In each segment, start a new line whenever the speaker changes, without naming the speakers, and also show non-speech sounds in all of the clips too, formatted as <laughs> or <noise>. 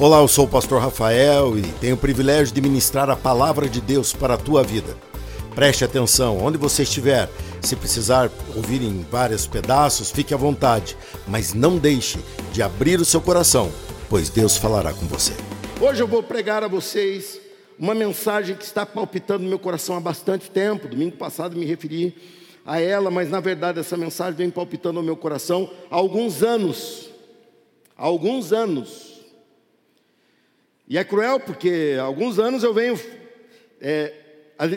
Olá, eu sou o pastor Rafael e tenho o privilégio de ministrar a palavra de Deus para a tua vida. Preste atenção, onde você estiver, se precisar ouvir em vários pedaços, fique à vontade, mas não deixe de abrir o seu coração, pois Deus falará com você. Hoje eu vou pregar a vocês uma mensagem que está palpitando no meu coração há bastante tempo. Domingo passado me referi a ela, mas na verdade essa mensagem vem palpitando no meu coração há alguns anos. Há alguns anos. E é cruel porque há alguns anos eu venho é,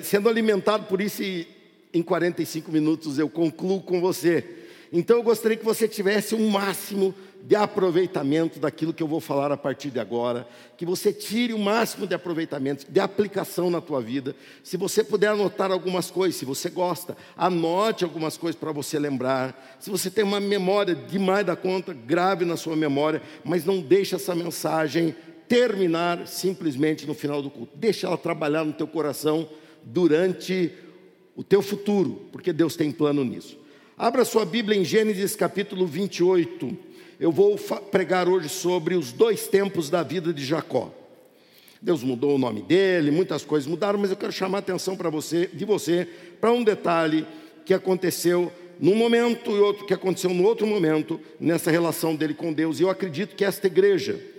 sendo alimentado por isso e em 45 minutos eu concluo com você. Então eu gostaria que você tivesse um máximo de aproveitamento daquilo que eu vou falar a partir de agora, que você tire o máximo de aproveitamento, de aplicação na tua vida. Se você puder anotar algumas coisas, se você gosta, anote algumas coisas para você lembrar. Se você tem uma memória demais da conta, grave na sua memória, mas não deixe essa mensagem terminar simplesmente no final do culto. Deixa ela trabalhar no teu coração durante o teu futuro, porque Deus tem plano nisso. Abra sua Bíblia em Gênesis capítulo 28. Eu vou pregar hoje sobre os dois tempos da vida de Jacó. Deus mudou o nome dele, muitas coisas mudaram, mas eu quero chamar a atenção para você, de você, para um detalhe que aconteceu num momento e outro que aconteceu no outro momento nessa relação dele com Deus. E eu acredito que esta igreja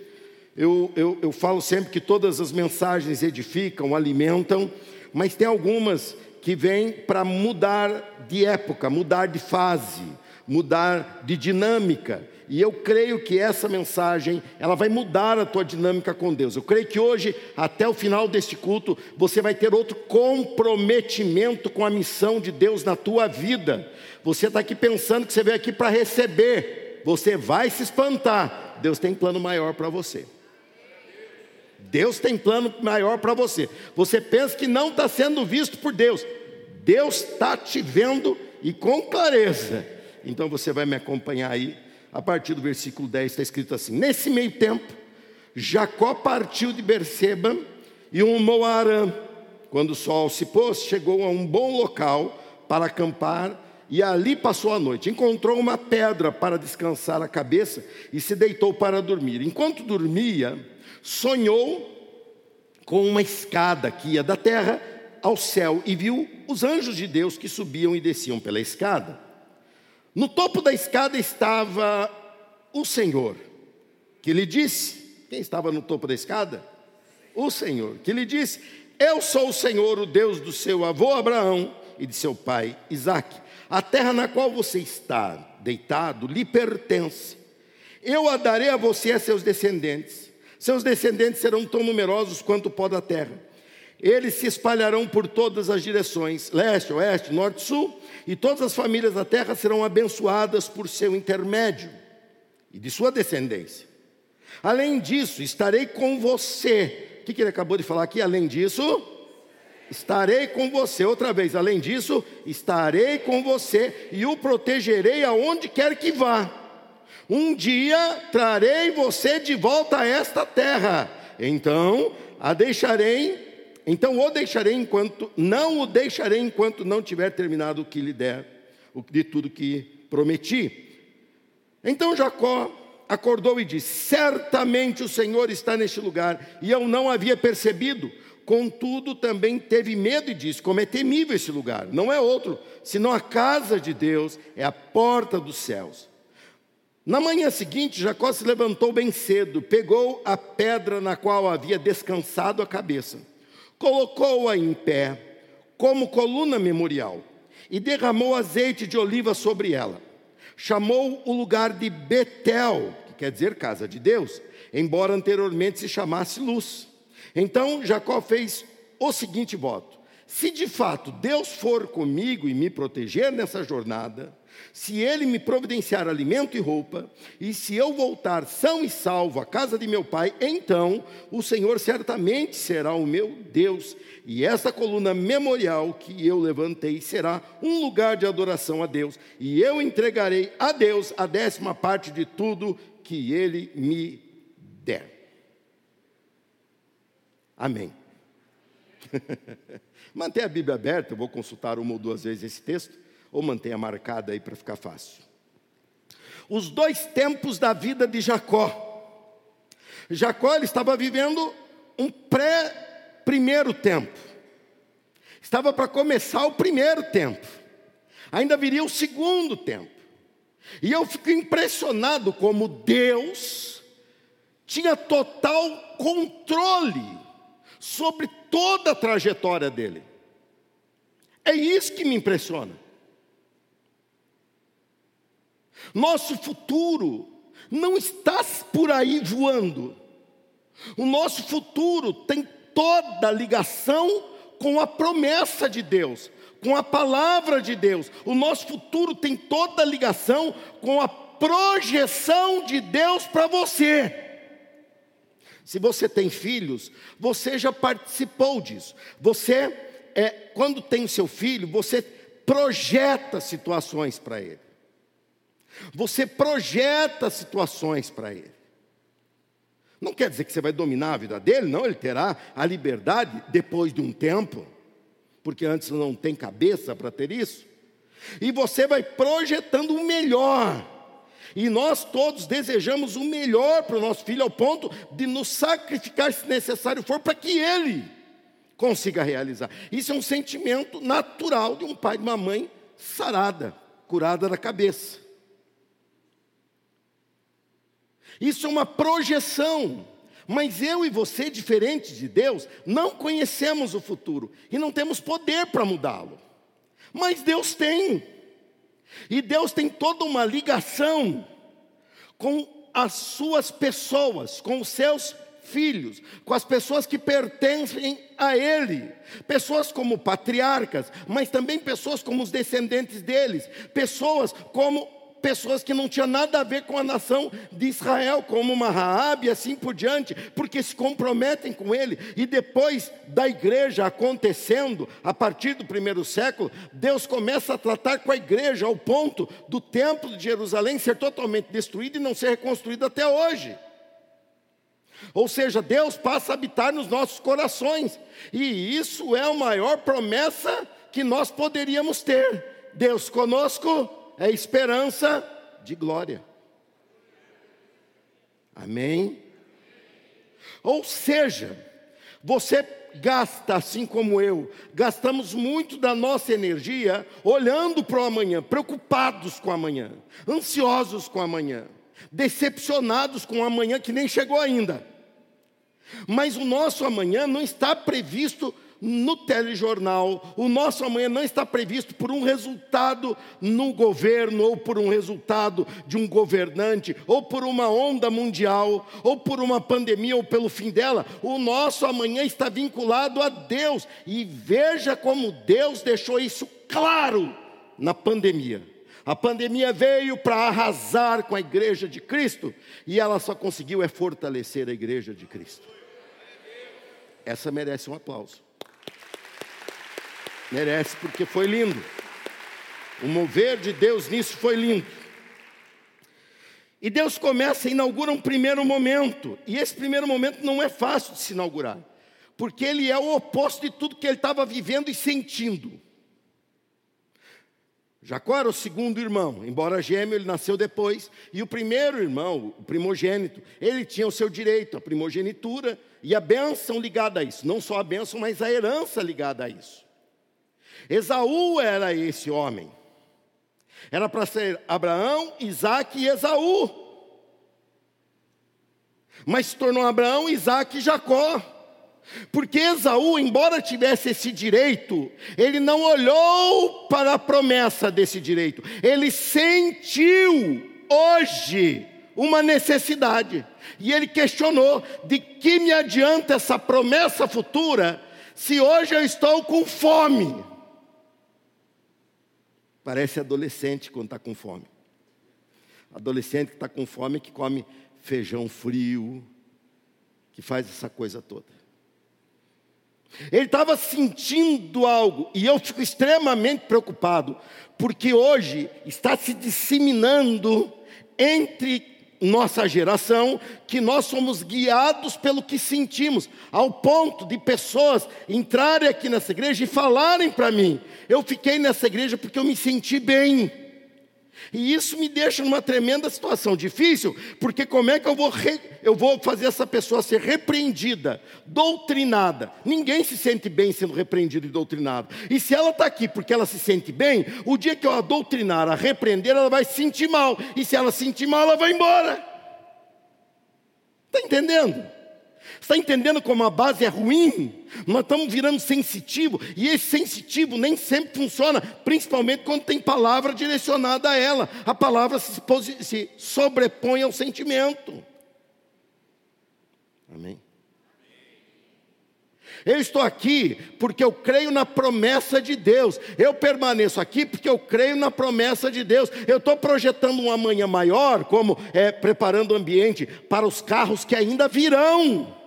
eu, eu, eu falo sempre que todas as mensagens edificam, alimentam, mas tem algumas que vêm para mudar de época, mudar de fase, mudar de dinâmica. E eu creio que essa mensagem, ela vai mudar a tua dinâmica com Deus. Eu creio que hoje, até o final deste culto, você vai ter outro comprometimento com a missão de Deus na tua vida. Você está aqui pensando que você veio aqui para receber. Você vai se espantar. Deus tem plano maior para você. Deus tem plano maior para você. Você pensa que não está sendo visto por Deus. Deus está te vendo e com clareza. Então você vai me acompanhar aí. A partir do versículo 10 está escrito assim: Nesse meio tempo, Jacó partiu de Berseba e rumou a Arã. Quando o sol se pôs, chegou a um bom local para acampar e ali passou a noite. Encontrou uma pedra para descansar a cabeça e se deitou para dormir. Enquanto dormia, sonhou com uma escada que ia da terra ao céu e viu os anjos de Deus que subiam e desciam pela escada. No topo da escada estava o Senhor, que lhe disse: Quem estava no topo da escada? O Senhor, que lhe disse: Eu sou o Senhor, o Deus do seu avô Abraão e de seu pai Isaque. A terra na qual você está deitado lhe pertence. Eu a darei a você e a seus descendentes seus descendentes serão tão numerosos quanto o pó da terra. Eles se espalharão por todas as direções, leste, oeste, norte, sul, e todas as famílias da terra serão abençoadas por seu intermédio e de sua descendência. Além disso, estarei com você. O que ele acabou de falar aqui? Além disso, estarei com você. Outra vez, além disso, estarei com você e o protegerei aonde quer que vá. Um dia trarei você de volta a esta terra. Então a deixarei, então o deixarei enquanto não o deixarei enquanto não tiver terminado o que lhe der, de tudo que prometi. Então Jacó acordou e disse: Certamente o Senhor está neste lugar, e eu não havia percebido. Contudo, também teve medo e disse: Como é temível esse lugar, não é outro, senão a casa de Deus, é a porta dos céus. Na manhã seguinte, Jacó se levantou bem cedo, pegou a pedra na qual havia descansado a cabeça, colocou-a em pé, como coluna memorial, e derramou azeite de oliva sobre ela. Chamou o lugar de Betel, que quer dizer casa de Deus, embora anteriormente se chamasse Luz. Então Jacó fez o seguinte voto: Se de fato Deus for comigo e me proteger nessa jornada, se ele me providenciar alimento e roupa, e se eu voltar são e salvo à casa de meu pai, então o Senhor certamente será o meu Deus, e essa coluna memorial que eu levantei será um lugar de adoração a Deus, e eu entregarei a Deus a décima parte de tudo que ele me der. Amém. <laughs> Mantenha a Bíblia aberta, eu vou consultar uma ou duas vezes esse texto ou mantenha marcada aí para ficar fácil. Os dois tempos da vida de Jacó. Jacó estava vivendo um pré-primeiro tempo. Estava para começar o primeiro tempo. Ainda viria o segundo tempo. E eu fico impressionado como Deus tinha total controle sobre toda a trajetória dele. É isso que me impressiona. Nosso futuro não está por aí voando. O nosso futuro tem toda ligação com a promessa de Deus, com a palavra de Deus. O nosso futuro tem toda ligação com a projeção de Deus para você. Se você tem filhos, você já participou disso. Você, é, quando tem seu filho, você projeta situações para ele. Você projeta situações para ele. Não quer dizer que você vai dominar a vida dele, não, ele terá a liberdade depois de um tempo, porque antes não tem cabeça para ter isso. E você vai projetando o melhor. E nós todos desejamos o melhor para o nosso filho, ao ponto de nos sacrificar, se necessário for, para que ele consiga realizar. Isso é um sentimento natural de um pai e uma mãe sarada, curada da cabeça. Isso é uma projeção. Mas eu e você, diferente de Deus, não conhecemos o futuro e não temos poder para mudá-lo. Mas Deus tem. E Deus tem toda uma ligação com as suas pessoas, com os seus filhos, com as pessoas que pertencem a Ele, pessoas como patriarcas, mas também pessoas como os descendentes deles, pessoas como pessoas que não tinham nada a ver com a nação de Israel, como uma Raab e assim por diante, porque se comprometem com ele. E depois da igreja acontecendo, a partir do primeiro século, Deus começa a tratar com a igreja ao ponto do templo de Jerusalém ser totalmente destruído e não ser reconstruído até hoje. Ou seja, Deus passa a habitar nos nossos corações, e isso é a maior promessa que nós poderíamos ter. Deus conosco é esperança de glória. Amém? Ou seja, você gasta, assim como eu, gastamos muito da nossa energia olhando para o amanhã, preocupados com o amanhã, ansiosos com o amanhã, decepcionados com o amanhã que nem chegou ainda. Mas o nosso amanhã não está previsto no telejornal. O nosso amanhã não está previsto por um resultado no governo, ou por um resultado de um governante, ou por uma onda mundial, ou por uma pandemia, ou pelo fim dela. O nosso amanhã está vinculado a Deus. E veja como Deus deixou isso claro na pandemia. A pandemia veio para arrasar com a igreja de Cristo e ela só conseguiu é fortalecer a igreja de Cristo. Essa merece um aplauso. Merece, porque foi lindo. O mover de Deus nisso foi lindo. E Deus começa, inaugura um primeiro momento. E esse primeiro momento não é fácil de se inaugurar, porque ele é o oposto de tudo que ele estava vivendo e sentindo. Jacó era o segundo irmão, embora gêmeo, ele nasceu depois. E o primeiro irmão, o primogênito, ele tinha o seu direito, a primogenitura e a bênção ligada a isso. Não só a bênção, mas a herança ligada a isso. Esaú era esse homem. Era para ser Abraão, Isaac e Esaú. Mas se tornou Abraão, Isaac e Jacó. Porque Esaú, embora tivesse esse direito, ele não olhou para a promessa desse direito, ele sentiu hoje uma necessidade. E ele questionou: de que me adianta essa promessa futura, se hoje eu estou com fome? Parece adolescente quando está com fome. Adolescente que está com fome que come feijão frio, que faz essa coisa toda. Ele estava sentindo algo, e eu fico extremamente preocupado, porque hoje está se disseminando entre nossa geração que nós somos guiados pelo que sentimos, ao ponto de pessoas entrarem aqui nessa igreja e falarem para mim: eu fiquei nessa igreja porque eu me senti bem. E isso me deixa numa tremenda situação difícil, porque como é que eu vou, re... eu vou fazer essa pessoa ser repreendida, doutrinada? Ninguém se sente bem sendo repreendido e doutrinado. E se ela está aqui porque ela se sente bem, o dia que eu a doutrinar, a repreender, ela vai se sentir mal. E se ela se sentir mal, ela vai embora. Está entendendo? Está entendendo como a base é ruim? Nós estamos virando sensitivo, e esse sensitivo nem sempre funciona, principalmente quando tem palavra direcionada a ela. A palavra se, se sobrepõe ao sentimento. Amém? Eu estou aqui porque eu creio na promessa de Deus. Eu permaneço aqui porque eu creio na promessa de Deus. Eu estou projetando um amanhã maior, como é, preparando o ambiente para os carros que ainda virão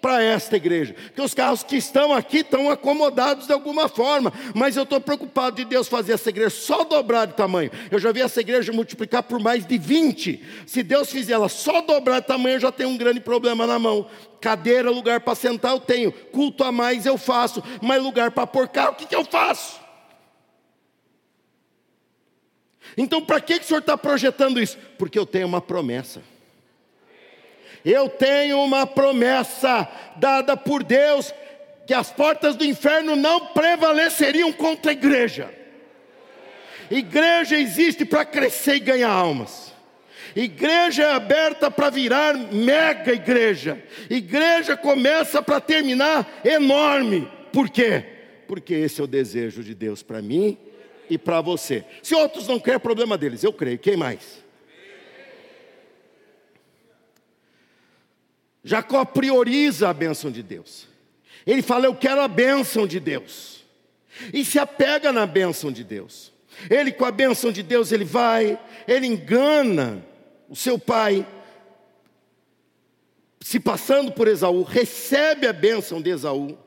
para esta igreja. Porque os carros que estão aqui estão acomodados de alguma forma, mas eu estou preocupado de Deus fazer essa igreja só dobrar de tamanho. Eu já vi essa igreja multiplicar por mais de 20. Se Deus fizer ela só dobrar de tamanho, eu já tenho um grande problema na mão. Cadeira, lugar para sentar eu tenho, culto a mais eu faço, mas lugar para pôr carro, o que, que eu faço? Então, para que, que o senhor está projetando isso? Porque eu tenho uma promessa. Eu tenho uma promessa dada por Deus que as portas do inferno não prevaleceriam contra a igreja. Igreja existe para crescer e ganhar almas. Igreja é aberta para virar mega igreja. Igreja começa para terminar enorme. Por quê? Porque esse é o desejo de Deus para mim e para você. Se outros não querem, é problema deles. Eu creio. Quem mais? Jacó prioriza a bênção de Deus. Ele fala: Eu quero a bênção de Deus. E se apega na bênção de Deus. Ele, com a bênção de Deus, ele vai, ele engana o seu pai, se passando por Esaú, recebe a bênção de Esaú.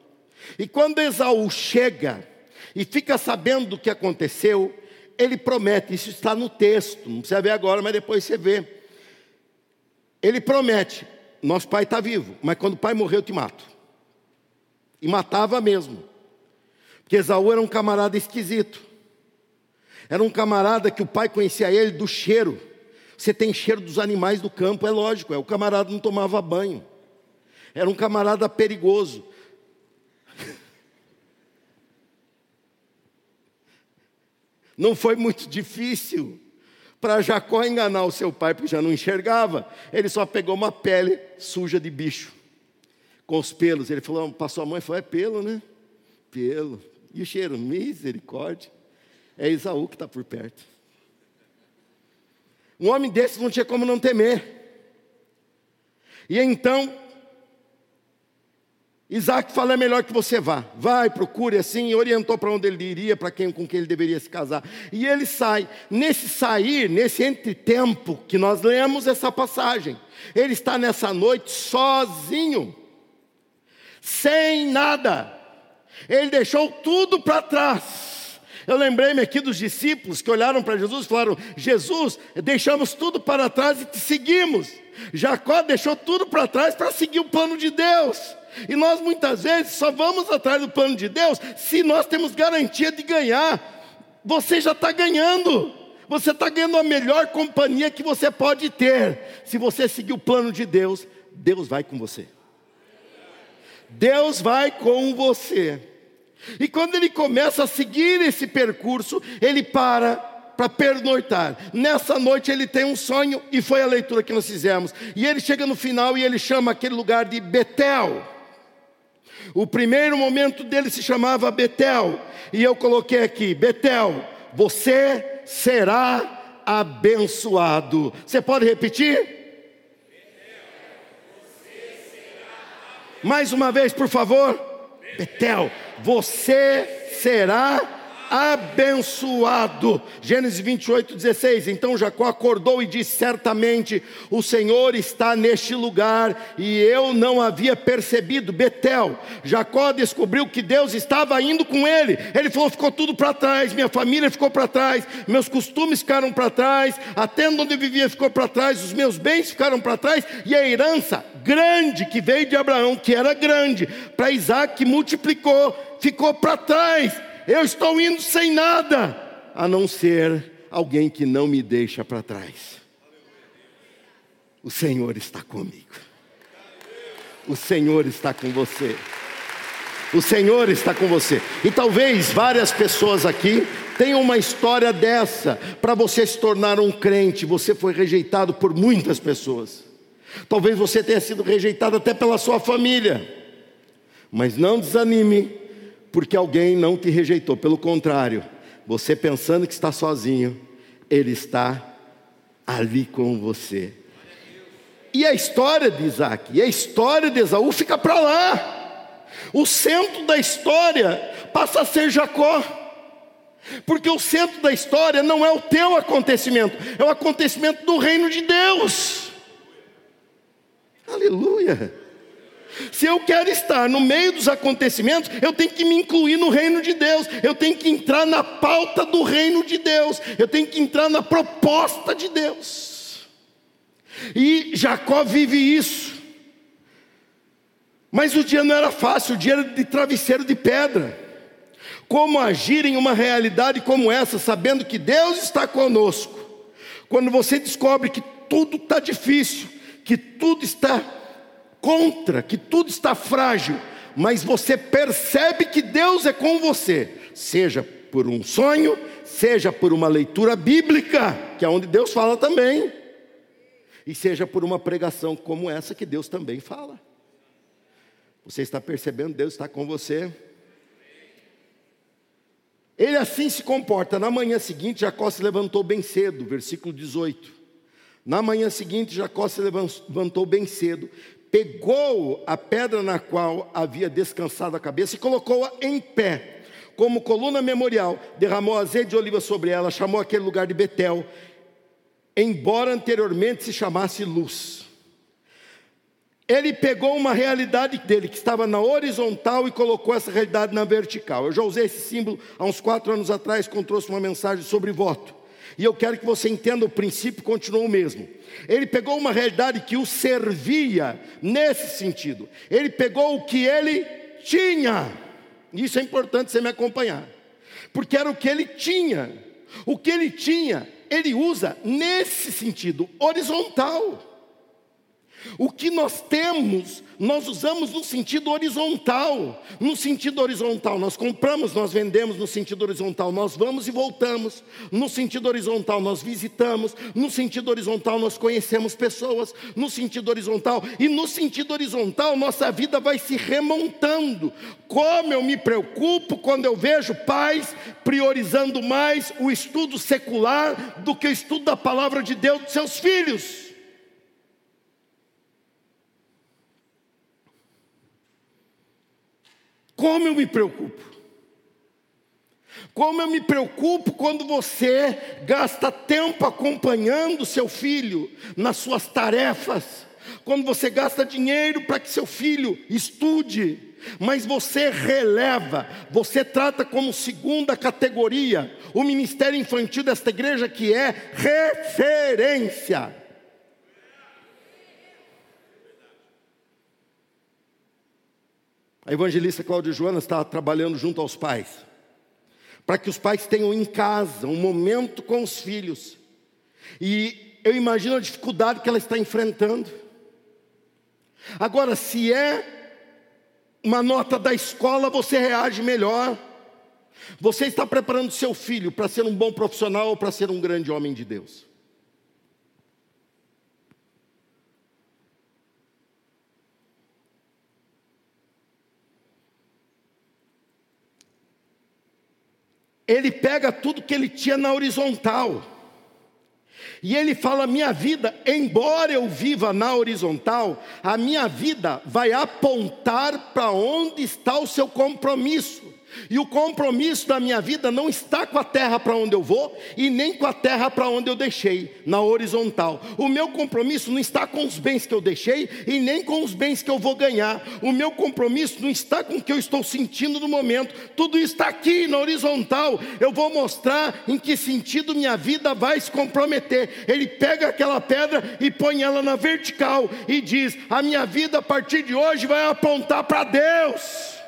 E quando Esaú chega e fica sabendo do que aconteceu, ele promete, isso está no texto, não precisa ver agora, mas depois você vê. Ele promete: nosso pai está vivo, mas quando o pai morreu, eu te mato. E matava mesmo. Porque Esaú era um camarada esquisito. Era um camarada que o pai conhecia ele do cheiro. Você tem cheiro dos animais do campo, é lógico, é o camarada não tomava banho. Era um camarada perigoso. <laughs> Não foi muito difícil para Jacó enganar o seu pai, porque já não enxergava, ele só pegou uma pele suja de bicho, com os pelos. Ele falou, passou a mãe e falou: é pelo, né? Pelo. E o cheiro? Misericórdia. É Isaú que está por perto. Um homem desse não tinha como não temer. E então Isaac fala: é melhor que você vá. Vai, procure assim, orientou para onde ele iria, para quem com quem ele deveria se casar. E ele sai. Nesse sair, nesse entretempo que nós lemos essa passagem, ele está nessa noite sozinho, sem nada. Ele deixou tudo para trás. Eu lembrei-me aqui dos discípulos que olharam para Jesus e falaram: Jesus, deixamos tudo para trás e te seguimos. Jacó deixou tudo para trás para seguir o plano de Deus. E nós muitas vezes só vamos atrás do plano de Deus se nós temos garantia de ganhar. Você já está ganhando. Você está ganhando a melhor companhia que você pode ter. Se você seguir o plano de Deus, Deus vai com você. Deus vai com você. E quando ele começa a seguir esse percurso, ele para para pernoitar. Nessa noite ele tem um sonho e foi a leitura que nós fizemos. E ele chega no final e ele chama aquele lugar de Betel. O primeiro momento dele se chamava Betel, e eu coloquei aqui: Betel, você será abençoado. Você pode repetir? Mais uma vez, por favor. Betel, você será abençoado. Gênesis 28, 16. Então Jacó acordou e disse: Certamente o Senhor está neste lugar, e eu não havia percebido. Betel, Jacó descobriu que Deus estava indo com ele. Ele falou: ficou tudo para trás, minha família ficou para trás, meus costumes ficaram para trás, a tenda onde eu vivia ficou para trás, os meus bens ficaram para trás, e a herança grande que veio de Abraão, que era grande, para Isaac multiplicou, ficou para trás eu estou indo sem nada, a não ser alguém que não me deixa para trás. O Senhor está comigo. O Senhor está com você. O Senhor está com você. E talvez várias pessoas aqui tenham uma história dessa. Para você se tornar um crente, você foi rejeitado por muitas pessoas. Talvez você tenha sido rejeitado até pela sua família. Mas não desanime, porque alguém não te rejeitou. Pelo contrário, você pensando que está sozinho, Ele está ali com você. E a história de Isaac, e a história de Esaú fica para lá. O centro da história passa a ser Jacó. Porque o centro da história não é o teu acontecimento, é o acontecimento do reino de Deus. Aleluia. Se eu quero estar no meio dos acontecimentos, eu tenho que me incluir no reino de Deus, eu tenho que entrar na pauta do reino de Deus, eu tenho que entrar na proposta de Deus. E Jacó vive isso. Mas o dia não era fácil, o dia era de travesseiro de pedra. Como agir em uma realidade como essa, sabendo que Deus está conosco? Quando você descobre que tudo está difícil, que tudo está contra, que tudo está frágil, mas você percebe que Deus é com você, seja por um sonho, seja por uma leitura bíblica, que é onde Deus fala também, e seja por uma pregação como essa que Deus também fala. Você está percebendo? Deus está com você. Ele assim se comporta. Na manhã seguinte, Jacó se levantou bem cedo, versículo 18. Na manhã seguinte, Jacó se levantou bem cedo, pegou a pedra na qual havia descansado a cabeça e colocou-a em pé, como coluna memorial, derramou azeite de oliva sobre ela, chamou aquele lugar de Betel, embora anteriormente se chamasse Luz. Ele pegou uma realidade dele que estava na horizontal e colocou essa realidade na vertical. Eu já usei esse símbolo há uns quatro anos atrás, quando trouxe uma mensagem sobre voto. E eu quero que você entenda o princípio, continua o mesmo. Ele pegou uma realidade que o servia nesse sentido. Ele pegou o que ele tinha. Isso é importante você me acompanhar. Porque era o que ele tinha. O que ele tinha, ele usa nesse sentido horizontal. O que nós temos, nós usamos no sentido horizontal. No sentido horizontal, nós compramos, nós vendemos no sentido horizontal, nós vamos e voltamos. No sentido horizontal, nós visitamos. No sentido horizontal, nós conhecemos pessoas. No sentido horizontal, e no sentido horizontal, nossa vida vai se remontando. Como eu me preocupo quando eu vejo pais priorizando mais o estudo secular do que o estudo da palavra de Deus dos seus filhos. Como eu me preocupo? Como eu me preocupo quando você gasta tempo acompanhando seu filho nas suas tarefas, quando você gasta dinheiro para que seu filho estude, mas você releva, você trata como segunda categoria o ministério infantil desta igreja que é referência. A evangelista Cláudia Joana está trabalhando junto aos pais, para que os pais tenham em casa um momento com os filhos. E eu imagino a dificuldade que ela está enfrentando. Agora, se é uma nota da escola, você reage melhor. Você está preparando seu filho para ser um bom profissional ou para ser um grande homem de Deus? Ele pega tudo que ele tinha na horizontal. E ele fala: minha vida, embora eu viva na horizontal, a minha vida vai apontar para onde está o seu compromisso. E o compromisso da minha vida não está com a terra para onde eu vou e nem com a terra para onde eu deixei, na horizontal. O meu compromisso não está com os bens que eu deixei e nem com os bens que eu vou ganhar. O meu compromisso não está com o que eu estou sentindo no momento. Tudo está aqui na horizontal. Eu vou mostrar em que sentido minha vida vai se comprometer. Ele pega aquela pedra e põe ela na vertical e diz: A minha vida a partir de hoje vai apontar para Deus.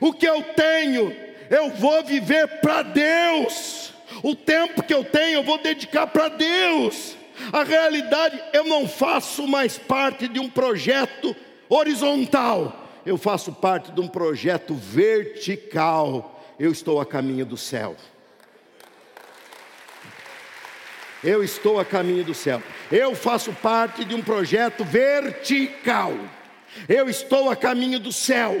O que eu tenho, eu vou viver para Deus. O tempo que eu tenho eu vou dedicar para Deus. A realidade, eu não faço mais parte de um projeto horizontal, eu faço parte de um projeto vertical. Eu estou a caminho do céu. Eu estou a caminho do céu. Eu faço parte de um projeto vertical. Eu estou a caminho do céu.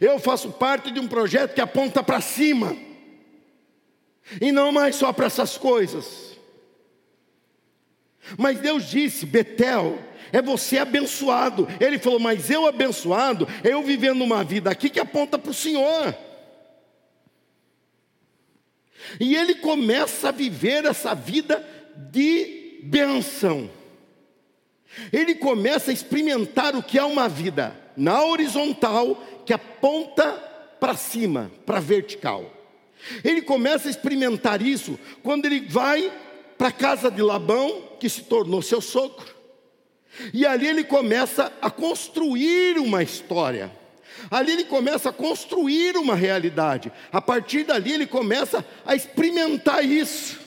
Eu faço parte de um projeto que aponta para cima. E não mais só para essas coisas. Mas Deus disse: Betel, é você abençoado. Ele falou: Mas eu abençoado, eu vivendo uma vida aqui que aponta para o Senhor. E ele começa a viver essa vida de benção. Ele começa a experimentar o que é uma vida na horizontal que aponta para cima, para vertical. Ele começa a experimentar isso quando ele vai para a casa de Labão, que se tornou seu sogro. E ali ele começa a construir uma história. Ali ele começa a construir uma realidade. A partir dali ele começa a experimentar isso.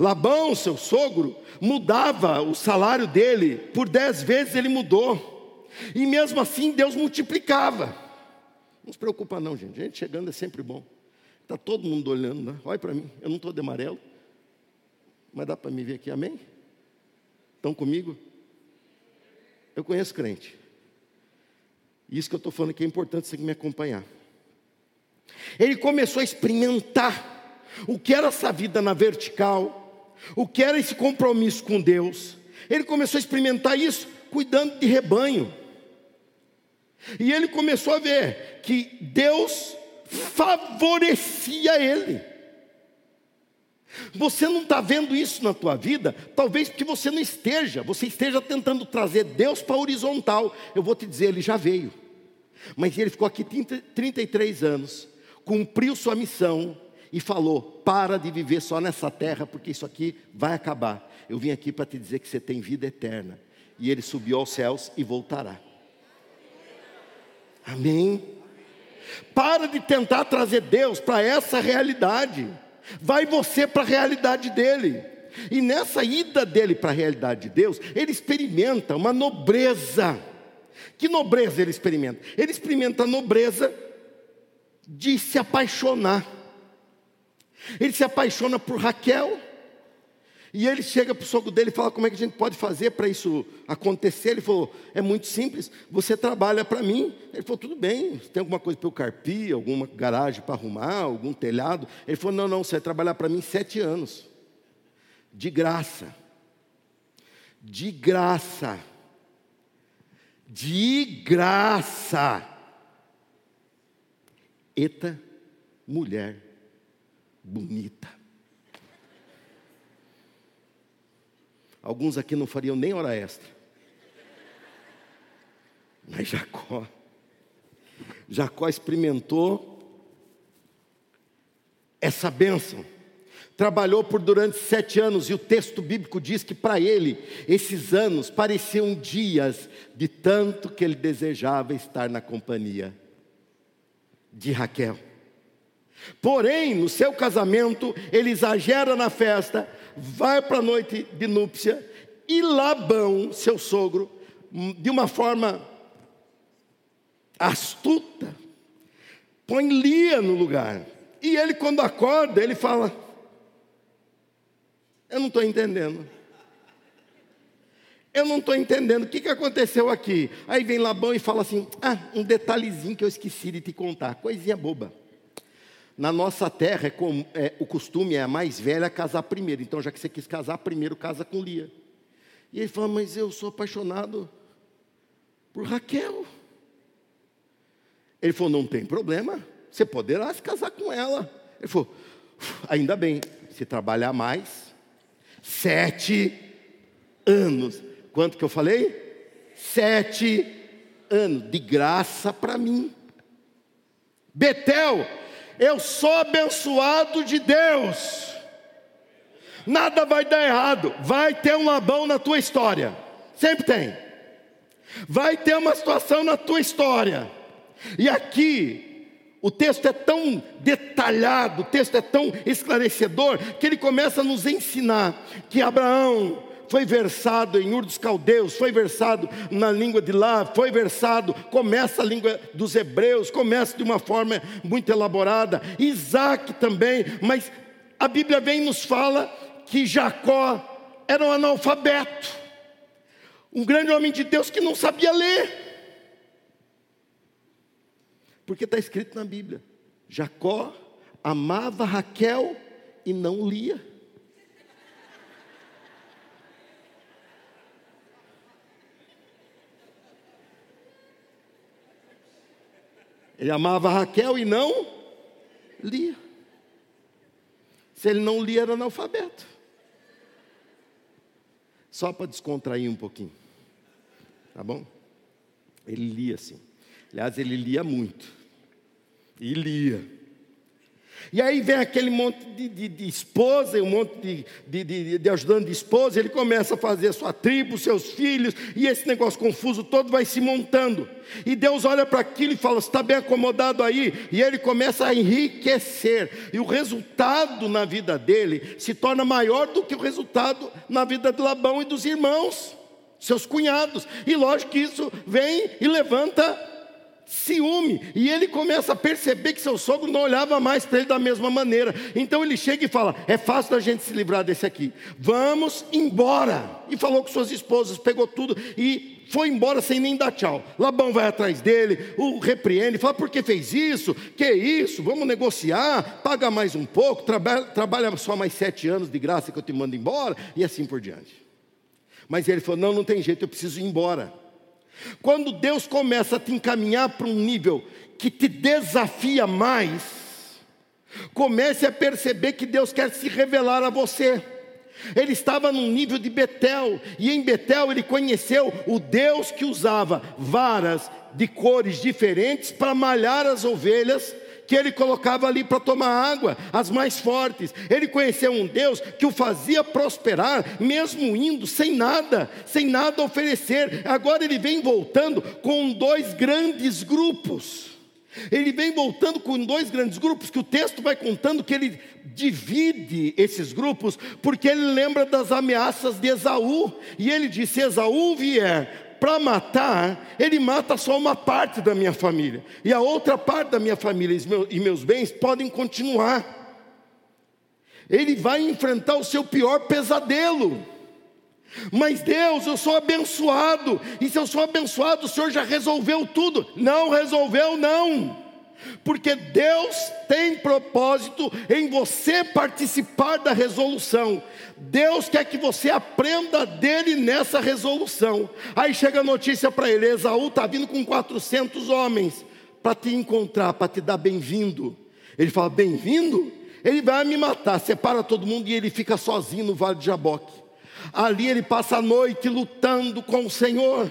Labão, seu sogro, mudava o salário dele, por dez vezes ele mudou. E mesmo assim Deus multiplicava. Não se preocupa não, gente. Gente chegando é sempre bom. Está todo mundo olhando, né? Olha para mim, eu não estou de amarelo. Mas dá para me ver aqui, amém? Estão comigo? Eu conheço crente. Isso que eu estou falando aqui é importante você me acompanhar. Ele começou a experimentar o que era essa vida na vertical, o que era esse compromisso com Deus. Ele começou a experimentar isso cuidando de rebanho. E ele começou a ver que Deus favorecia ele. Você não está vendo isso na tua vida, talvez porque você não esteja, você esteja tentando trazer Deus para a horizontal. Eu vou te dizer, ele já veio, mas ele ficou aqui 30, 33 anos, cumpriu sua missão e falou: para de viver só nessa terra, porque isso aqui vai acabar. Eu vim aqui para te dizer que você tem vida eterna. E ele subiu aos céus e voltará. Amém? Para de tentar trazer Deus para essa realidade. Vai você para a realidade dele. E nessa ida dele para a realidade de Deus, ele experimenta uma nobreza. Que nobreza ele experimenta? Ele experimenta a nobreza de se apaixonar. Ele se apaixona por Raquel. E ele chega para o sogro dele e fala: Como é que a gente pode fazer para isso acontecer? Ele falou: É muito simples, você trabalha para mim. Ele falou: Tudo bem, tem alguma coisa para eu carpir, alguma garagem para arrumar, algum telhado? Ele falou: Não, não, você vai trabalhar para mim sete anos, de graça. De graça. De graça. Eita, mulher bonita. Alguns aqui não fariam nem hora extra. Mas Jacó, Jacó experimentou essa bênção. Trabalhou por durante sete anos, e o texto bíblico diz que para ele esses anos pareciam dias, de tanto que ele desejava estar na companhia de Raquel. Porém, no seu casamento, ele exagera na festa, vai para a noite de núpcia e Labão, seu sogro, de uma forma astuta, põe Lia no lugar. E ele, quando acorda, ele fala: Eu não estou entendendo. Eu não estou entendendo o que, que aconteceu aqui. Aí vem Labão e fala assim: Ah, um detalhezinho que eu esqueci de te contar, coisinha boba. Na nossa terra, é é, o costume é a mais velha casar primeiro. Então, já que você quis casar primeiro, casa com Lia. E ele fala: Mas eu sou apaixonado por Raquel. Ele falou: Não tem problema, você poderá se casar com ela. Ele falou: Ainda bem, se trabalhar mais, sete anos. Quanto que eu falei? Sete anos, de graça para mim. Betel eu sou abençoado de Deus. Nada vai dar errado. Vai ter um Labão na tua história. Sempre tem. Vai ter uma situação na tua história. E aqui, o texto é tão detalhado, o texto é tão esclarecedor, que ele começa a nos ensinar que Abraão foi versado em Ur dos Caldeus, foi versado na língua de lá, foi versado, começa a língua dos hebreus, começa de uma forma muito elaborada. Isaac também, mas a Bíblia vem e nos fala que Jacó era um analfabeto, um grande homem de Deus que não sabia ler. Porque está escrito na Bíblia: Jacó amava Raquel e não lia. Ele amava Raquel e não lia. Se ele não lia, era analfabeto. Só para descontrair um pouquinho. Tá bom? Ele lia sim. Aliás, ele lia muito. E lia. E aí vem aquele monte de, de, de esposa, um monte de, de, de, ajudante de esposa, ele começa a fazer a sua tribo, seus filhos, e esse negócio confuso todo vai se montando. E Deus olha para aquilo e fala: está bem acomodado aí? E ele começa a enriquecer. E o resultado na vida dele se torna maior do que o resultado na vida de Labão e dos irmãos, seus cunhados. E lógico que isso vem e levanta ciúme, e ele começa a perceber que seu sogro não olhava mais para ele da mesma maneira. Então ele chega e fala: É fácil da gente se livrar desse aqui, vamos embora. E falou com suas esposas, pegou tudo e foi embora sem nem dar tchau. Labão vai atrás dele, o repreende, fala: Por que fez isso? Que isso? Vamos negociar, paga mais um pouco, trabalha, trabalha só mais sete anos de graça que eu te mando embora, e assim por diante. Mas ele falou: Não, não tem jeito, eu preciso ir embora. Quando Deus começa a te encaminhar para um nível que te desafia mais, comece a perceber que Deus quer se revelar a você. Ele estava num nível de Betel, e em Betel ele conheceu o Deus que usava varas de cores diferentes para malhar as ovelhas que ele colocava ali para tomar água, as mais fortes. Ele conheceu um Deus que o fazia prosperar, mesmo indo sem nada, sem nada oferecer. Agora ele vem voltando com dois grandes grupos. Ele vem voltando com dois grandes grupos, que o texto vai contando que ele divide esses grupos, porque ele lembra das ameaças de Esaú, e ele diz: se Esaú vier para matar, ele mata só uma parte da minha família, e a outra parte da minha família e meus bens podem continuar. Ele vai enfrentar o seu pior pesadelo. Mas Deus, eu sou abençoado, e se eu sou abençoado, o Senhor já resolveu tudo. Não resolveu, não porque Deus tem propósito em você participar da resolução. Deus quer que você aprenda dele nessa resolução. Aí chega a notícia para ele: Esaú está vindo com 400 homens para te encontrar, para te dar bem-vindo. Ele fala: Bem-vindo? Ele vai me matar, separa todo mundo e ele fica sozinho no vale de Jaboque. Ali ele passa a noite lutando com o Senhor.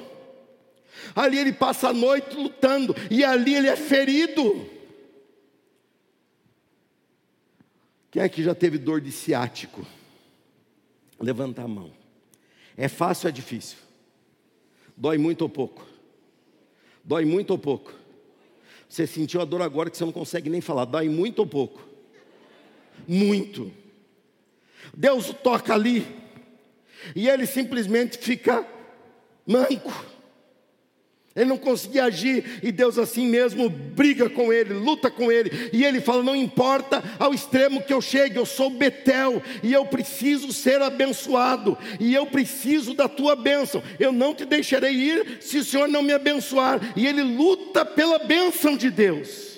Ali ele passa a noite lutando e ali ele é ferido. Quem é que já teve dor de ciático? Levanta a mão. É fácil ou é difícil? Dói muito ou pouco? Dói muito ou pouco? Você sentiu a dor agora que você não consegue nem falar. Dói muito ou pouco? Muito. Deus toca ali e ele simplesmente fica manco. Ele não conseguia agir e Deus assim mesmo briga com ele, luta com ele. E ele fala: Não importa ao extremo que eu chegue, eu sou Betel e eu preciso ser abençoado. E eu preciso da tua bênção. Eu não te deixarei ir se o Senhor não me abençoar. E ele luta pela bênção de Deus.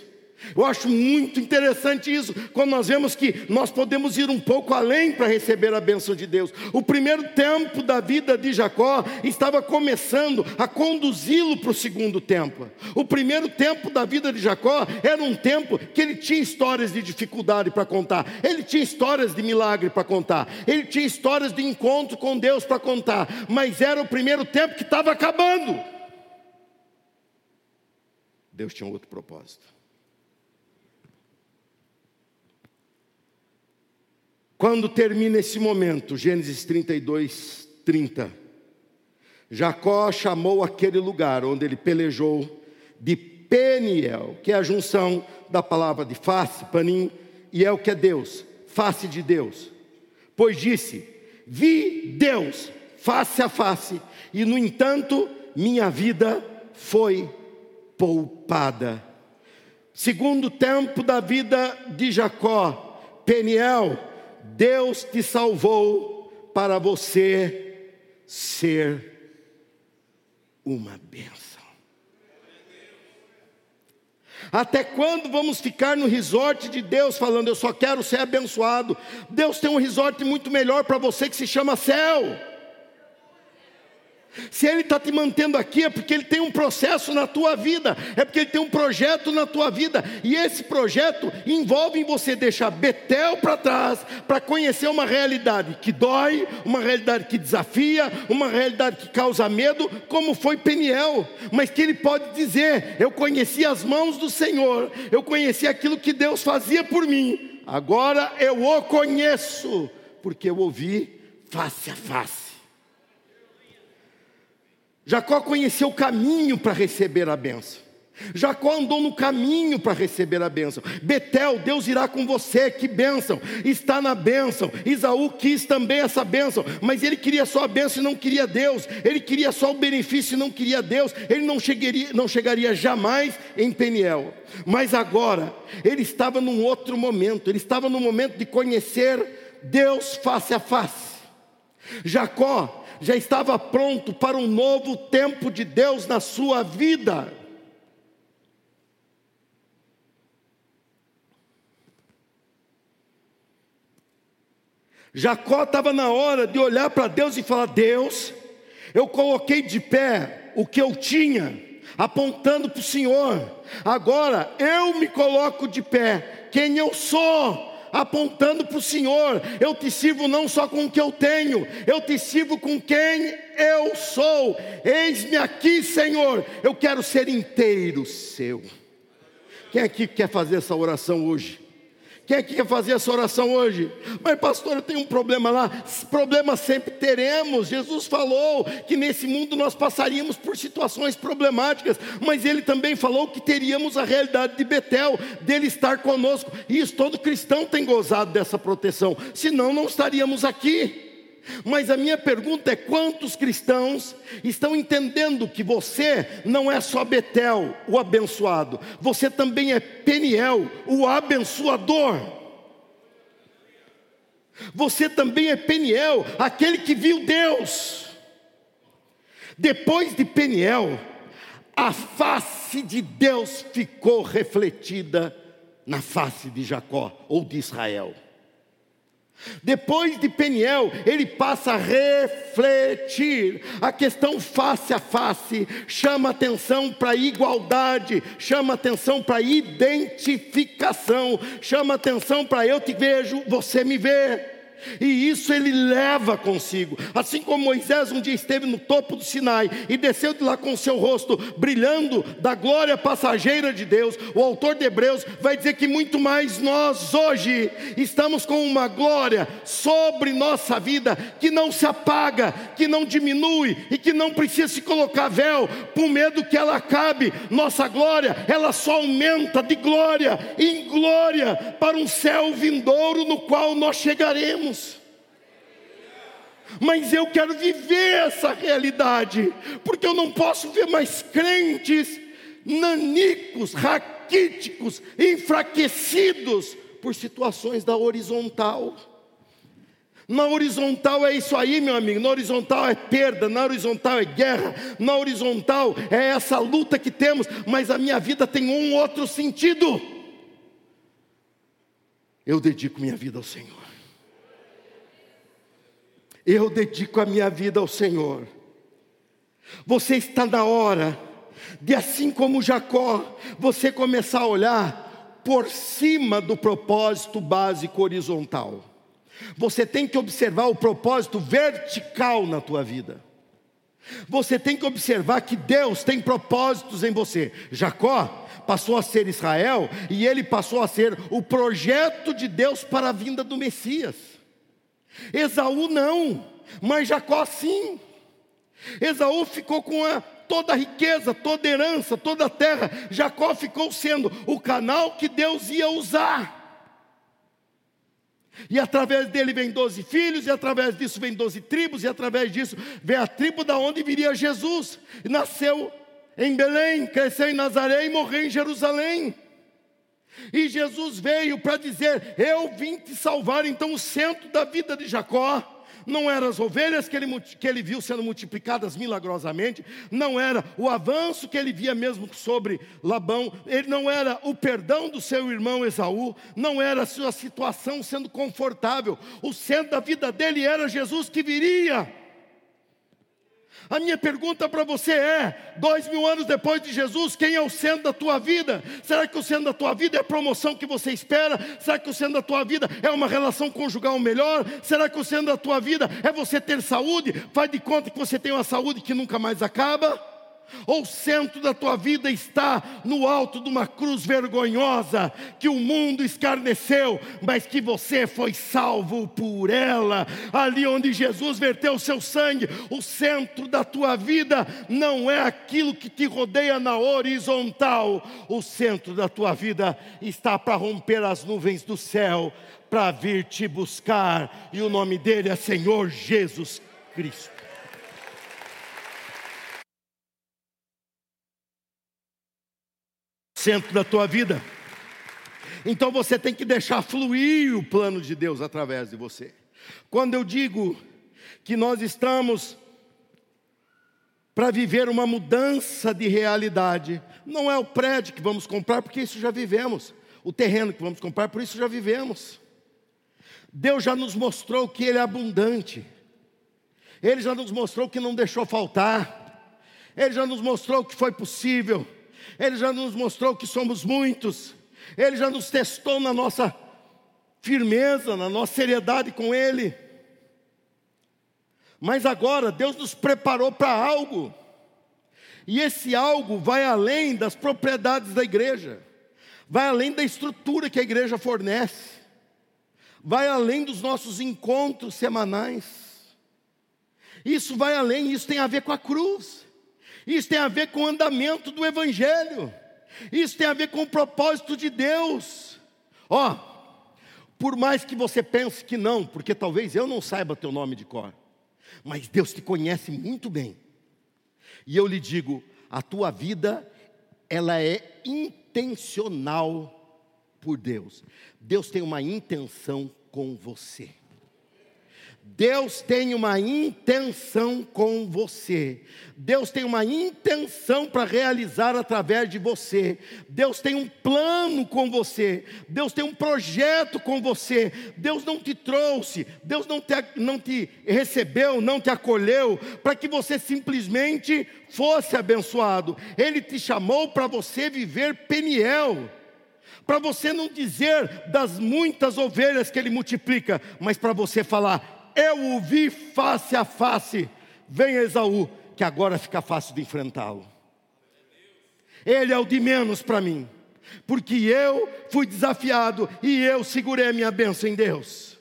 Eu acho muito interessante isso, quando nós vemos que nós podemos ir um pouco além para receber a bênção de Deus. O primeiro tempo da vida de Jacó estava começando a conduzi-lo para o segundo tempo. O primeiro tempo da vida de Jacó era um tempo que ele tinha histórias de dificuldade para contar, ele tinha histórias de milagre para contar, ele tinha histórias de encontro com Deus para contar, mas era o primeiro tempo que estava acabando. Deus tinha outro propósito. Quando termina esse momento, Gênesis 32, 30, Jacó chamou aquele lugar onde ele pelejou de
Peniel, que é a junção da palavra de face, panim, e El que é Deus, face de Deus. Pois disse: Vi Deus face a face, e no entanto minha vida foi poupada. Segundo tempo da vida de Jacó, Peniel, Deus te salvou para você ser uma bênção. Até quando vamos ficar no resort de Deus falando, eu só quero ser abençoado? Deus tem um resort muito melhor para você que se chama céu. Se Ele está te mantendo aqui, é porque Ele tem um processo na tua vida, é porque Ele tem um projeto na tua vida, e esse projeto envolve em você deixar Betel para trás, para conhecer uma realidade que dói, uma realidade que desafia, uma realidade que causa medo, como foi Peniel, mas que ele pode dizer: Eu conheci as mãos do Senhor, eu conheci aquilo que Deus fazia por mim, agora eu o conheço, porque eu ouvi face a face. Jacó conheceu o caminho para receber a benção. Jacó andou no caminho para receber a bênção. Betel, Deus irá com você, que bênção, está na bênção. Isaú quis também essa bênção, mas ele queria só a bênção e não queria Deus. Ele queria só o benefício e não queria Deus. Ele não chegaria, não chegaria jamais em Peniel. Mas agora, ele estava num outro momento, ele estava no momento de conhecer Deus face a face. Jacó já estava pronto para um novo tempo de Deus na sua vida. Jacó estava na hora de olhar para Deus e falar: Deus, eu coloquei de pé o que eu tinha, apontando para o Senhor, agora eu me coloco de pé, quem eu sou, apontando para o Senhor. Eu te sirvo não só com o que eu tenho, eu te sirvo com quem eu sou. Eis-me aqui, Senhor, eu quero ser inteiro seu. Quem aqui quer fazer essa oração hoje? Quem é que quer fazer essa oração hoje? Mas, pastor, eu tenho um problema lá. Problema sempre teremos. Jesus falou que nesse mundo nós passaríamos por situações problemáticas, mas ele também falou que teríamos a realidade de Betel, dele estar conosco. E isso todo cristão tem gozado dessa proteção, senão não estaríamos aqui. Mas a minha pergunta é: quantos cristãos estão entendendo que você não é só Betel, o abençoado, você também é Peniel, o abençoador. Você também é Peniel, aquele que viu Deus. Depois de Peniel, a face de Deus ficou refletida na face de Jacó ou de Israel. Depois de Peniel, ele passa a refletir. A questão face a face chama atenção para igualdade, chama atenção para identificação, chama atenção para eu te vejo, você me vê e isso ele leva consigo. Assim como Moisés um dia esteve no topo do Sinai e desceu de lá com o seu rosto brilhando da glória passageira de Deus, o autor de Hebreus vai dizer que muito mais nós hoje estamos com uma glória sobre nossa vida que não se apaga, que não diminui e que não precisa se colocar véu por medo que ela acabe. Nossa glória, ela só aumenta de glória em glória para um céu vindouro no qual nós chegaremos mas eu quero viver essa realidade, porque eu não posso ver mais crentes nanicos, raquíticos, enfraquecidos por situações da horizontal. Na horizontal é isso aí, meu amigo. Na horizontal é perda, na horizontal é guerra, na horizontal é essa luta que temos, mas a minha vida tem um outro sentido. Eu dedico minha vida ao Senhor eu dedico a minha vida ao Senhor. Você está na hora de, assim como Jacó, você começar a olhar por cima do propósito básico horizontal. Você tem que observar o propósito vertical na tua vida. Você tem que observar que Deus tem propósitos em você. Jacó passou a ser Israel e ele passou a ser o projeto de Deus para a vinda do Messias. Esaú não, mas Jacó sim. Esaú ficou com a toda a riqueza, toda a herança, toda a terra. Jacó ficou sendo o canal que Deus ia usar. E através dele vem doze filhos, e através disso vem doze tribos, e através disso vem a tribo da onde viria Jesus. Nasceu em Belém, cresceu em Nazaré e morreu em Jerusalém. E Jesus veio para dizer: Eu vim te salvar. Então, o centro da vida de Jacó não eram as ovelhas que ele, que ele viu sendo multiplicadas milagrosamente, não era o avanço que ele via mesmo sobre Labão, ele não era o perdão do seu irmão Esaú, não era a sua situação sendo confortável, o centro da vida dele era Jesus que viria. A minha pergunta para você é: dois mil anos depois de Jesus, quem é o centro da tua vida? Será que o centro da tua vida é a promoção que você espera? Será que o centro da tua vida é uma relação conjugal melhor? Será que o centro da tua vida é você ter saúde? Faz de conta que você tem uma saúde que nunca mais acaba? Ou o centro da tua vida está no alto de uma cruz vergonhosa, que o mundo escarneceu, mas que você foi salvo por ela, ali onde Jesus verteu o seu sangue, o centro da tua vida não é aquilo que te rodeia na horizontal, o centro da tua vida está para romper as nuvens do céu, para vir te buscar, e o nome dele é Senhor Jesus Cristo. Centro da tua vida. Então você tem que deixar fluir o plano de Deus através de você. Quando eu digo que nós estamos para viver uma mudança de realidade, não é o prédio que vamos comprar, porque isso já vivemos, o terreno que vamos comprar, por isso já vivemos. Deus já nos mostrou que Ele é abundante, Ele já nos mostrou que não deixou faltar, Ele já nos mostrou que foi possível. Ele já nos mostrou que somos muitos, Ele já nos testou na nossa firmeza, na nossa seriedade com Ele. Mas agora Deus nos preparou para algo, e esse algo vai além das propriedades da igreja, vai além da estrutura que a igreja fornece, vai além dos nossos encontros semanais. Isso vai além, isso tem a ver com a cruz. Isso tem a ver com o andamento do Evangelho. Isso tem a ver com o propósito de Deus. Ó, oh, por mais que você pense que não, porque talvez eu não saiba teu nome de cor, mas Deus te conhece muito bem. E eu lhe digo, a tua vida ela é intencional por Deus. Deus tem uma intenção com você. Deus tem uma intenção com você. Deus tem uma intenção para realizar através de você. Deus tem um plano com você. Deus tem um projeto com você. Deus não te trouxe, Deus não te, não te recebeu, não te acolheu para que você simplesmente fosse abençoado. Ele te chamou para você viver Peniel para você não dizer das muitas ovelhas que ele multiplica, mas para você falar: eu o vi face a face. Vem Esaú, que agora fica fácil de enfrentá-lo. Ele é o de menos para mim, porque eu fui desafiado e eu segurei a minha bênção em Deus.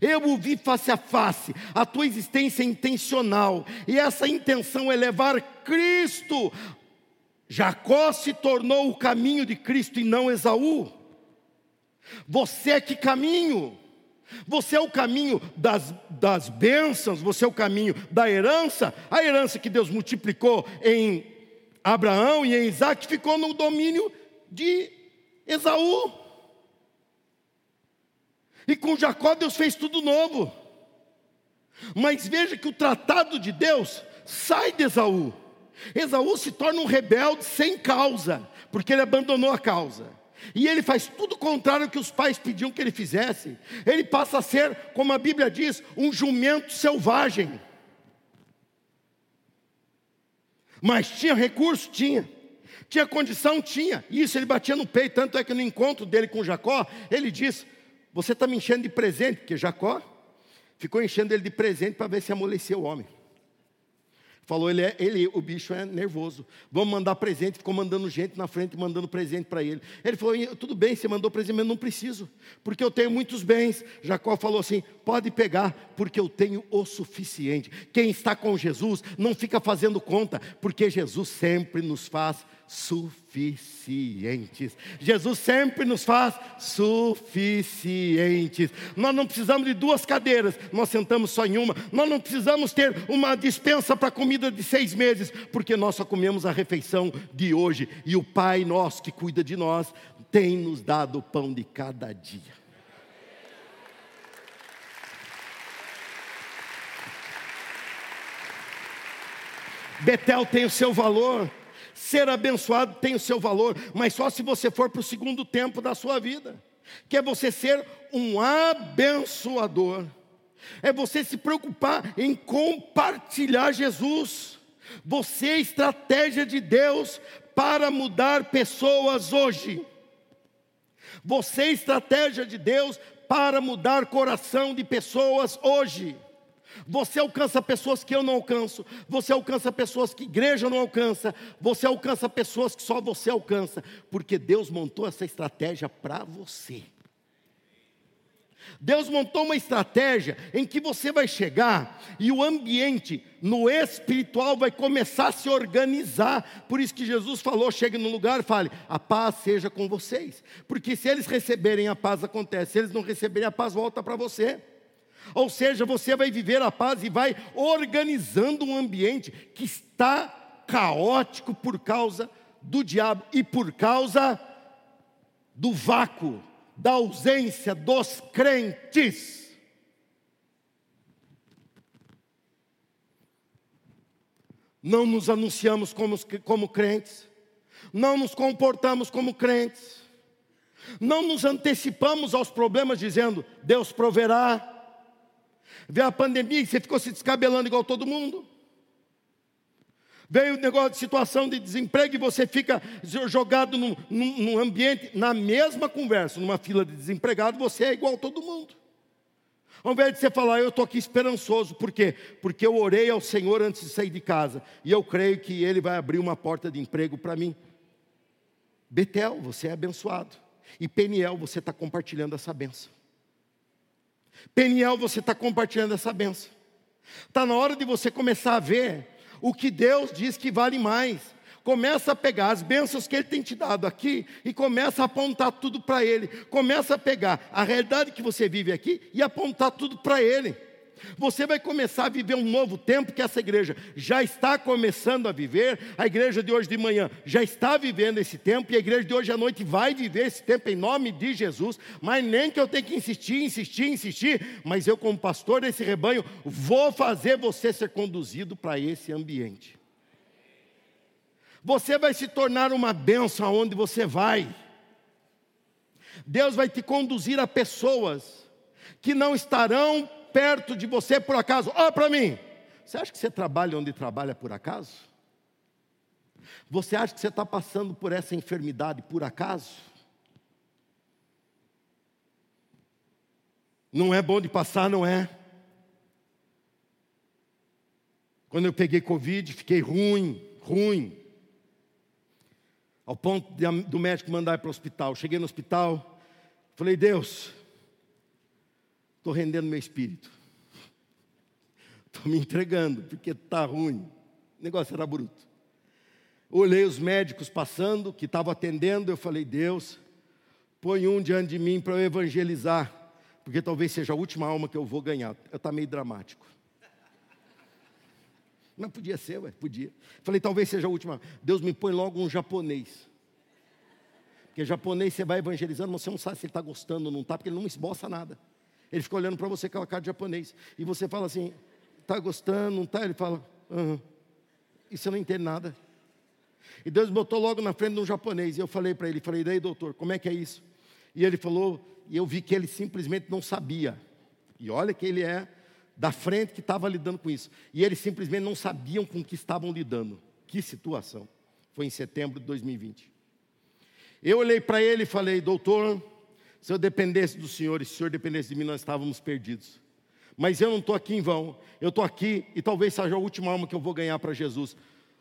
Eu o vi face a face, a tua existência é intencional, e essa intenção é levar Cristo. Jacó se tornou o caminho de Cristo e não Esaú. Você é que caminho? Você é o caminho das, das bênçãos, você é o caminho da herança. A herança que Deus multiplicou em Abraão e em Isaac ficou no domínio de Esaú. E com Jacó Deus fez tudo novo. Mas veja que o tratado de Deus sai de Esaú. Esaú se torna um rebelde sem causa, porque ele abandonou a causa. E ele faz tudo o contrário que os pais pediam que ele fizesse. Ele passa a ser, como a Bíblia diz, um jumento selvagem. Mas tinha recurso? Tinha. Tinha condição? Tinha. Isso ele batia no peito. Tanto é que no encontro dele com Jacó, ele diz: Você está me enchendo de presente, porque Jacó ficou enchendo ele de presente para ver se amolecia o homem. Falou, ele, é, ele, o bicho é nervoso. Vamos mandar presente. Ficou mandando gente na frente, mandando presente para ele. Ele falou: tudo bem, você mandou presente, mas não preciso, porque eu tenho muitos bens. Jacó falou assim: pode pegar, porque eu tenho o suficiente. Quem está com Jesus não fica fazendo conta, porque Jesus sempre nos faz suficientes. Jesus sempre nos faz suficientes. Nós não precisamos de duas cadeiras, nós sentamos só em uma. Nós não precisamos ter uma dispensa para comida de seis meses, porque nós só comemos a refeição de hoje. E o Pai nosso que cuida de nós tem nos dado o pão de cada dia. Betel tem o seu valor, Ser abençoado tem o seu valor, mas só se você for para o segundo tempo da sua vida, que é você ser um abençoador, é você se preocupar em compartilhar Jesus. Você é estratégia de Deus para mudar pessoas hoje. Você é estratégia de Deus para mudar coração de pessoas hoje. Você alcança pessoas que eu não alcanço. Você alcança pessoas que igreja não alcança. Você alcança pessoas que só você alcança. Porque Deus montou essa estratégia para você. Deus montou uma estratégia em que você vai chegar e o ambiente no espiritual vai começar a se organizar. Por isso que Jesus falou: chegue no lugar e fale, a paz seja com vocês. Porque se eles receberem a paz, acontece. Se eles não receberem a paz, volta para você. Ou seja, você vai viver a paz e vai organizando um ambiente que está caótico por causa do diabo e por causa do vácuo, da ausência dos crentes. Não nos anunciamos como, como crentes, não nos comportamos como crentes, não nos antecipamos aos problemas dizendo: Deus proverá, Veio a pandemia e você ficou se descabelando igual todo mundo. Veio o negócio de situação de desemprego e você fica jogado num, num, num ambiente, na mesma conversa, numa fila de desempregado, você é igual todo mundo. Ao invés de você falar, eu estou aqui esperançoso, por quê? Porque eu orei ao Senhor antes de sair de casa, e eu creio que Ele vai abrir uma porta de emprego para mim. Betel, você é abençoado, e Peniel, você está compartilhando essa benção. Peniel, você está compartilhando essa benção. Está na hora de você começar a ver o que Deus diz que vale mais. Começa a pegar as bênçãos que Ele tem te dado aqui e começa a apontar tudo para Ele. Começa a pegar a realidade que você vive aqui e apontar tudo para Ele. Você vai começar a viver um novo tempo que essa igreja já está começando a viver. A igreja de hoje de manhã já está vivendo esse tempo e a igreja de hoje à noite vai viver esse tempo em nome de Jesus. Mas nem que eu tenha que insistir, insistir, insistir, mas eu como pastor desse rebanho vou fazer você ser conduzido para esse ambiente. Você vai se tornar uma bênção aonde você vai. Deus vai te conduzir a pessoas que não estarão perto de você por acaso. Olha para mim. Você acha que você trabalha onde trabalha por acaso? Você acha que você está passando por essa enfermidade por acaso? Não é bom de passar, não é? Quando eu peguei Covid, fiquei ruim, ruim. Ao ponto de, do médico mandar para o hospital. Cheguei no hospital, falei, Deus, estou rendendo meu espírito. Estou me entregando, porque está ruim. O negócio era bruto. Olhei os médicos passando, que estavam atendendo, eu falei, Deus, põe um diante de mim para eu evangelizar, porque talvez seja a última alma que eu vou ganhar. Eu está meio dramático. Não podia ser, ué, podia. Falei, talvez seja a última. Deus me põe logo um japonês. Porque japonês você vai evangelizando, você não sabe se ele está gostando ou não está, porque ele não esboça nada. Ele fica olhando para você com a cara de japonês. E você fala assim: está gostando, não está? Ele fala: uhum. E você não entende nada. E Deus botou logo na frente de um japonês. E eu falei para ele: falei, daí, doutor, como é que é isso? E ele falou, e eu vi que ele simplesmente não sabia. E olha que ele é da frente que estava lidando com isso. E eles simplesmente não sabiam com que estavam lidando. Que situação. Foi em setembro de 2020. Eu olhei para ele e falei, doutor, se eu dependesse do Senhor e se o Senhor dependesse de mim, nós estávamos perdidos. Mas eu não estou aqui em vão. Eu estou aqui e talvez seja a última alma que eu vou ganhar para Jesus.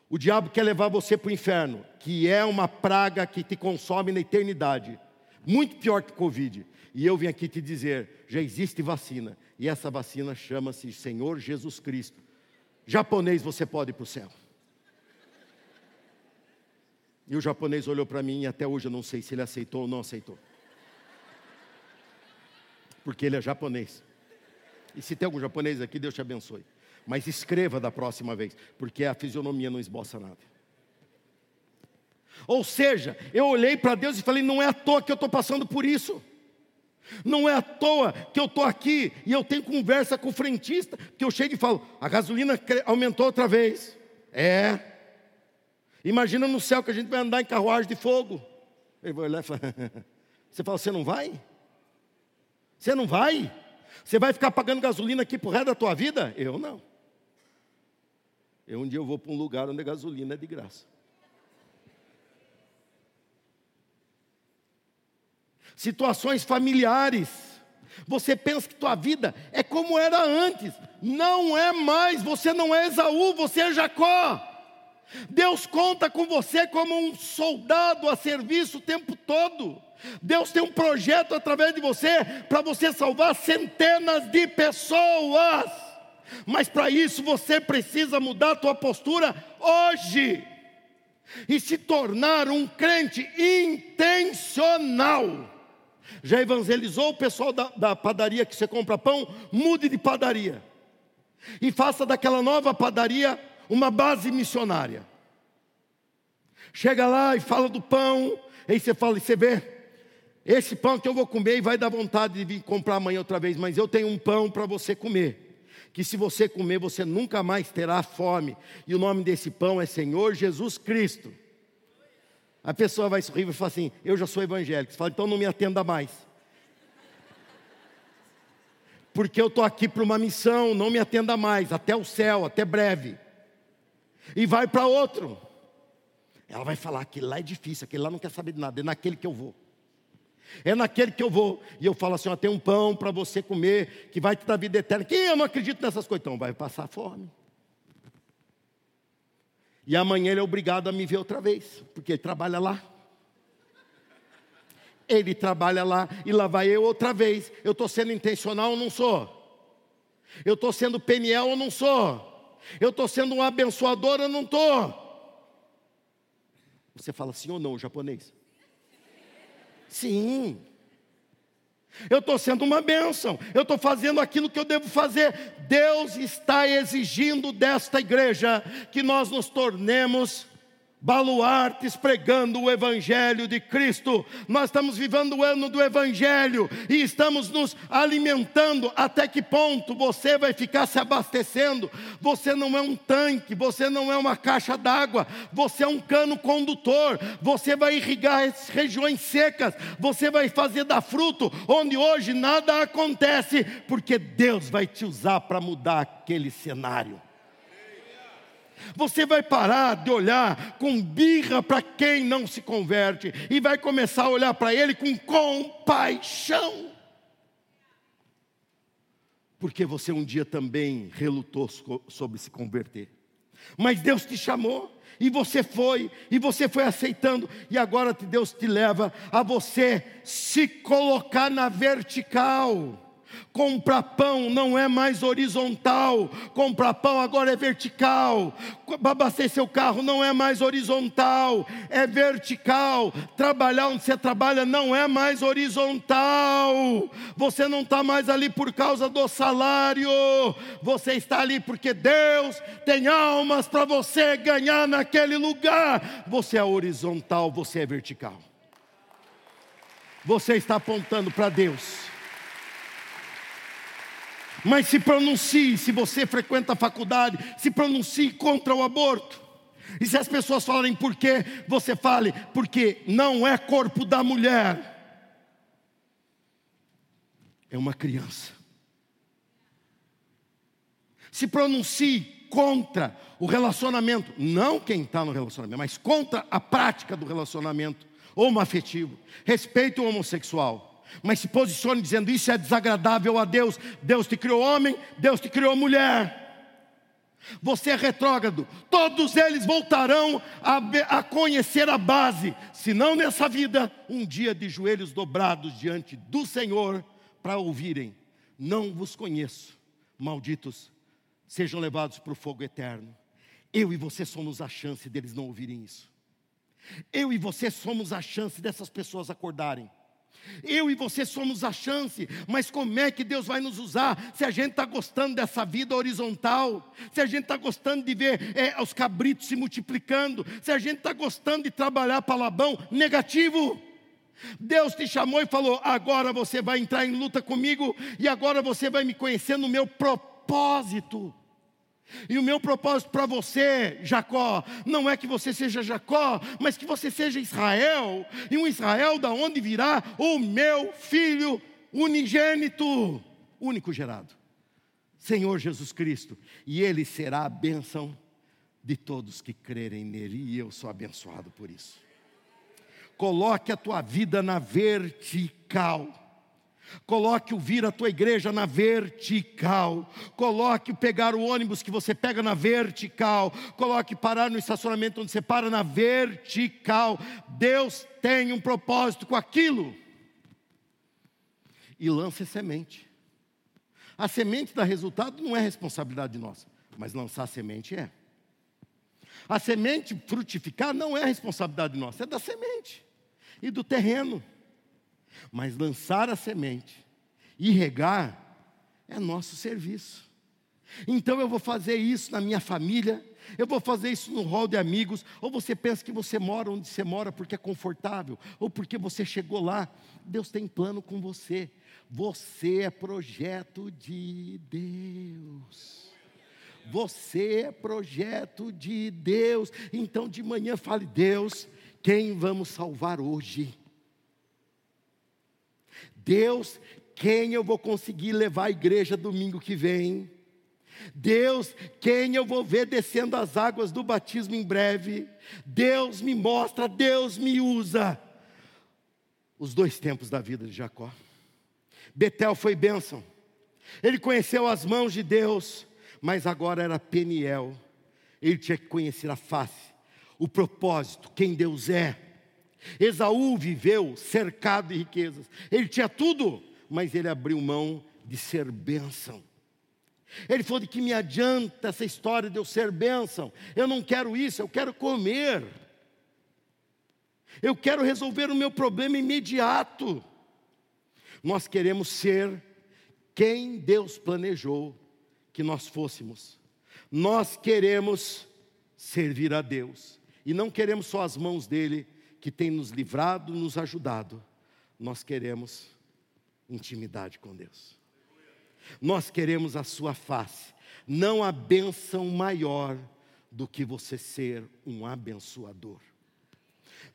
O diabo quer levar você para o inferno, que é uma praga que te consome na eternidade. Muito pior que Covid. E eu vim aqui te dizer: já existe vacina. E essa vacina chama-se Senhor Jesus Cristo. Japonês, você pode ir para o céu. E o japonês olhou para mim e até hoje eu não sei se ele aceitou ou não aceitou. Porque ele é japonês. E se tem algum japonês aqui, Deus te abençoe. Mas escreva da próxima vez, porque a fisionomia não esboça nada. Ou seja, eu olhei para Deus e falei: não é à toa que eu estou passando por isso. Não é à toa que eu estou aqui e eu tenho conversa com o frentista, que eu chego e falo: a gasolina aumentou outra vez. É. Imagina no céu que a gente vai andar em carruagem de fogo. Ele vai olhar e fala: <laughs> Você fala, você não vai? Você não vai? Você vai ficar pagando gasolina aqui pro resto da tua vida? Eu não. Eu um dia eu vou para um lugar onde a gasolina é de graça. Situações familiares. Você pensa que tua vida é como era antes. Não é mais. Você não é Esaú, você é Jacó. Deus conta com você como um soldado a serviço o tempo todo. Deus tem um projeto através de você para você salvar centenas de pessoas. Mas para isso você precisa mudar a tua postura hoje e se tornar um crente intencional. Já evangelizou o pessoal da, da padaria que você compra pão? Mude de padaria e faça daquela nova padaria uma base missionária. Chega lá e fala do pão, aí você fala, e você vê, esse pão que eu vou comer e vai dar vontade de vir comprar amanhã outra vez, mas eu tenho um pão para você comer. Que se você comer, você nunca mais terá fome. E o nome desse pão é Senhor Jesus Cristo. A pessoa vai sorrir e falar assim: Eu já sou evangélico. Você fala, então não me atenda mais. Porque eu estou aqui para uma missão, não me atenda mais, até o céu, até breve. E vai para outro. Ela vai falar: aquele lá é difícil, aquele lá não quer saber de nada, é naquele que eu vou. É naquele que eu vou. E eu falo assim: ó, tem um pão para você comer, que vai te dar vida eterna. Quem eu não acredito nessas coisas? Então vai passar fome. E amanhã ele é obrigado a me ver outra vez, porque ele trabalha lá. Ele trabalha lá e lá vai eu outra vez. Eu estou sendo intencional ou não sou? Eu estou sendo peniel ou não sou? Eu estou sendo um abençoador ou não estou? Você fala sim ou não, japonês? Sim. Eu estou sendo uma bênção, eu estou fazendo aquilo que eu devo fazer. Deus está exigindo desta igreja que nós nos tornemos baluartes pregando o Evangelho de Cristo. Nós estamos vivendo o ano do Evangelho e estamos nos alimentando. Até que ponto você vai ficar se abastecendo? Você não é um tanque, você não é uma caixa d'água, você é um cano condutor. Você vai irrigar as regiões secas, você vai fazer dar fruto onde hoje nada acontece, porque Deus vai te usar para mudar aquele cenário. Você vai parar de olhar com birra para quem não se converte e vai começar a olhar para ele com compaixão. Porque você um dia também relutou sobre se converter. Mas Deus te chamou e você foi, e você foi aceitando, e agora Deus te leva a você se colocar na vertical. Comprar pão não é mais horizontal, comprar pão agora é vertical. Abastecer seu carro não é mais horizontal, é vertical. Trabalhar onde você trabalha não é mais horizontal. Você não está mais ali por causa do salário, você está ali porque Deus tem almas para você ganhar naquele lugar. Você é horizontal, você é vertical. Você está apontando para Deus. Mas se pronuncie, se você frequenta a faculdade, se pronuncie contra o aborto. E se as pessoas falarem por quê, você fale, porque não é corpo da mulher, é uma criança. Se pronuncie contra o relacionamento, não quem está no relacionamento, mas contra a prática do relacionamento homoafetivo. Respeite o homossexual. Mas se posicione dizendo: Isso é desagradável a Deus. Deus te criou homem, Deus te criou mulher. Você é retrógrado, todos eles voltarão a, a conhecer a base, se não nessa vida, um dia de joelhos dobrados diante do Senhor, para ouvirem: Não vos conheço, malditos, sejam levados para o fogo eterno. Eu e você somos a chance deles não ouvirem isso. Eu e você somos a chance dessas pessoas acordarem. Eu e você somos a chance, mas como é que Deus vai nos usar se a gente está gostando dessa vida horizontal, se a gente está gostando de ver é, os cabritos se multiplicando, se a gente está gostando de trabalhar para Labão negativo? Deus te chamou e falou: agora você vai entrar em luta comigo e agora você vai me conhecer no meu propósito. E o meu propósito para você, Jacó, não é que você seja Jacó, mas que você seja Israel, e um Israel da onde virá o meu filho unigênito, único gerado, Senhor Jesus Cristo, e ele será a bênção de todos que crerem nele, e eu sou abençoado por isso. Coloque a tua vida na vertical Coloque o vir a tua igreja na vertical. Coloque pegar o ônibus que você pega na vertical. Coloque parar no estacionamento onde você para na vertical. Deus tem um propósito com aquilo. E lance semente. A semente dá resultado não é responsabilidade nossa, mas lançar semente é. A semente frutificar não é responsabilidade nossa, é da semente e do terreno. Mas lançar a semente e regar é nosso serviço. Então eu vou fazer isso na minha família, eu vou fazer isso no hall de amigos, ou você pensa que você mora onde você mora porque é confortável, ou porque você chegou lá. Deus tem plano com você. Você é projeto de Deus. Você é projeto de Deus. Então de manhã fale: Deus, quem vamos salvar hoje? Deus, quem eu vou conseguir levar à igreja domingo que vem? Deus, quem eu vou ver descendo as águas do batismo em breve? Deus me mostra, Deus me usa. Os dois tempos da vida de Jacó. Betel foi bênção. Ele conheceu as mãos de Deus, mas agora era Peniel. Ele tinha que conhecer a face, o propósito, quem Deus é. Esaú viveu cercado de riquezas. Ele tinha tudo, mas ele abriu mão de ser bênção. Ele falou: de que me adianta essa história de eu ser bênção? Eu não quero isso, eu quero comer. Eu quero resolver o meu problema imediato. Nós queremos ser quem Deus planejou que nós fôssemos. Nós queremos servir a Deus e não queremos só as mãos dele, que tem nos livrado, nos ajudado, nós queremos intimidade com Deus. Nós queremos a sua face. Não há bênção maior do que você ser um abençoador.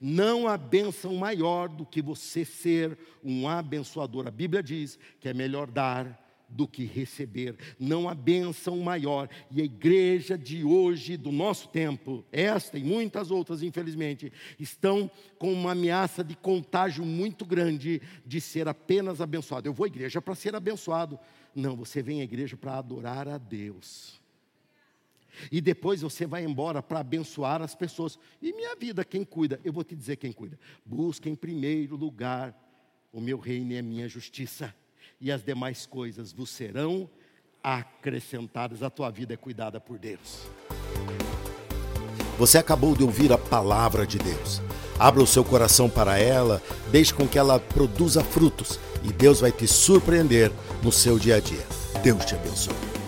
Não há bênção maior do que você ser um abençoador. A Bíblia diz que é melhor dar do que receber. Não há bênção maior. E a igreja de hoje, do nosso tempo, esta e muitas outras, infelizmente, estão com uma ameaça de contágio muito grande de ser apenas abençoado. Eu vou à igreja para ser abençoado. Não, você vem à igreja para adorar a Deus. E depois você vai embora para abençoar as pessoas. E minha vida, quem cuida? Eu vou te dizer quem cuida. Busca em primeiro lugar o meu reino e a minha justiça e as demais coisas vos serão acrescentadas. A tua vida é cuidada por Deus.
Você acabou de ouvir a palavra de Deus. Abra o seu coração para ela, deixe com que ela produza frutos e Deus vai te surpreender no seu dia a dia. Deus te abençoe.